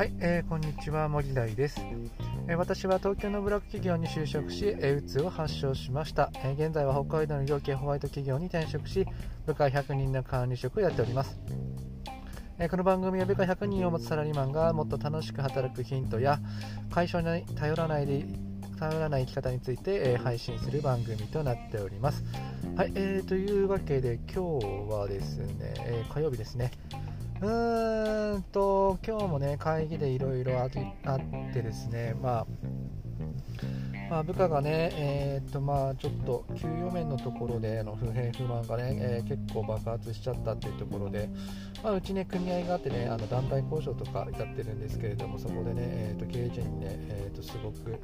はい、えー、こんにちは森大です、えー、私は東京のブラック企業に就職し、えー、うつを発症しました、えー、現在は北海道の養鶏ホワイト企業に転職し部下100人の管理職をやっておりますえこの番組は部下100人を持つサラリーマンがもっと楽しく働くヒントや会社に頼らないで頼らない生き方について、え配信する番組となっております。はい、えー、というわけで今日はですね、えー、火曜日ですね。うーんと、今日もね、会議でいろいろあってですね、まあ、まあ、部下がね、えーとまあ、ちょっと給与面のところでの不平不満がね、えー、結構爆発しちゃったっていうところで、まあ、うちね、組合があってね、あの団体交渉とかやってるんですけれども、そこでね、えーと経営陣にね、えーとすごく、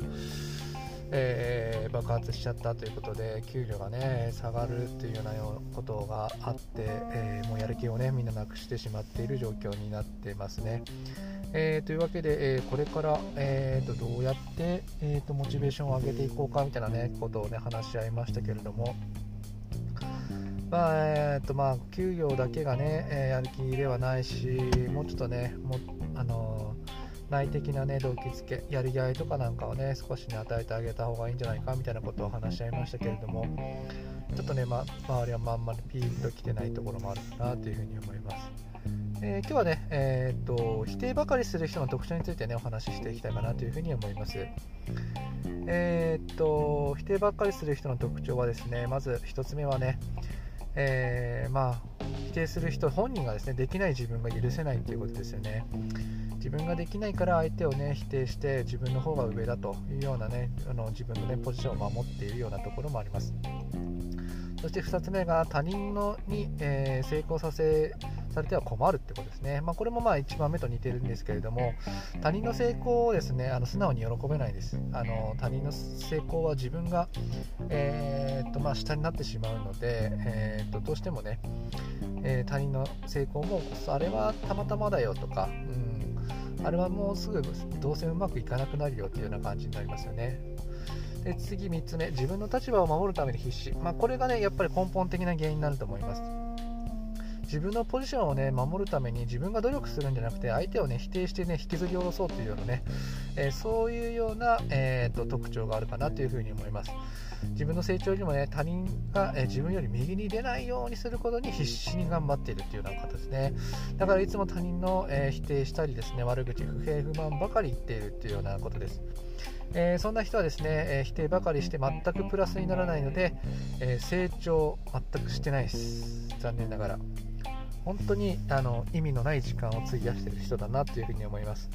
えー、爆発しちゃったということで給料がね下がるっていうようなことがあって、えー、もうやる気をねみんななくしてしまっている状況になってますね。えー、というわけで、えこれから、えーと、どうやって、えーと、モチベーションを上げていこうかみたいな、ね、ことを、ね、話し合いましたけれども、まあえーとまあ、給与だけがね、えやる気ではないし、もうちょっとね、もあの内的なね動機づけやりがいとかなんかをね少しね与えてあげた方がいいんじゃないかみたいなことを話し合いましたけれどもちょっとね、ま、周りはまんまりピーンと来てないところもあるかなというふうに思います、えー、今日はね、えー、っと否定ばかりする人の特徴についてねお話ししていきたいかなというふうに思います。えー、っと否定ばっかりする人の特徴はですねまず1つ目はねえ、まあ否定する人本人がですねできない自分が許せないということですよね。自分ができないから相手をね否定して自分の方が上だというようなねあの自分のねポジションを守っているようなところもあります。そして2つ目が他人のに、えー、成功させされては困るってことですね、まあ、これもまあ1番目と似てるんですけれども他人の成功をですねあの素直に喜べないです。あの他人の成功は自分が、えー、っとまあ、下になってしまうので、えー、っとどうしてもね、え他人の成功もあれはたまたまだよとか、うん、あれはもうすぐどうせうまくいかなくなるよっていうような感じになりますよね。で次3つ目。自分の立場を守るために必死、まあ、これがねやっぱり根本的な原因になると思います。自分のポジションをね守るために自分が努力するんじゃなくて相手をね否定してね引きずり下ろそうというようなね、えー、そういうような、えーと、特徴があるかなというふに思います。自分の成長よりもね他人が、えー、自分より右に出ないようにすることに必死に頑張っているというような方ですね。だからいつも他人の、えー、否定したりですね悪口不平不満ばかり言っているというようなことです。えー、そんな人はですね、えー、否定ばかりして全くプラスにならないので、えー、成長全くしてないです。残念ながら。本当にあの意味のない時間を費やしている人だなというふに思います、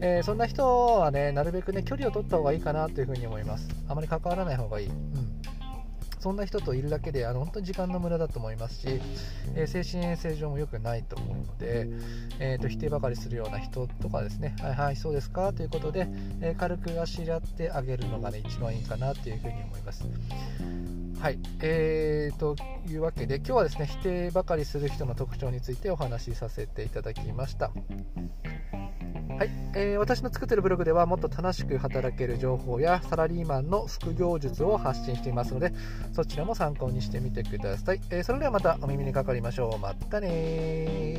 えー、そんな人はねなるべくね距離を取った方がいいかなというふに思います。あまり関わらない方がいい、うん。そんな人といるだけであの本当に時間の無駄だと思いますし、えー、精神衛生上も良くないと思うので、えーと、否定ばかりするような人とかですね、はいはい、そうですか？ということで、えー、軽くあしらってあげるのが、ね、一番いいかなというふうに思います。はい、えー、というわけで今日はですね否定ばかりする人の特徴についてお話しさせていただきました。はい、えー、私の作ってるブログではもっと楽しく働ける情報やサラリーマンの副業術を発信していますのでそちらも参考にしてみてください、えー、それではまたお耳にかかりましょう。またね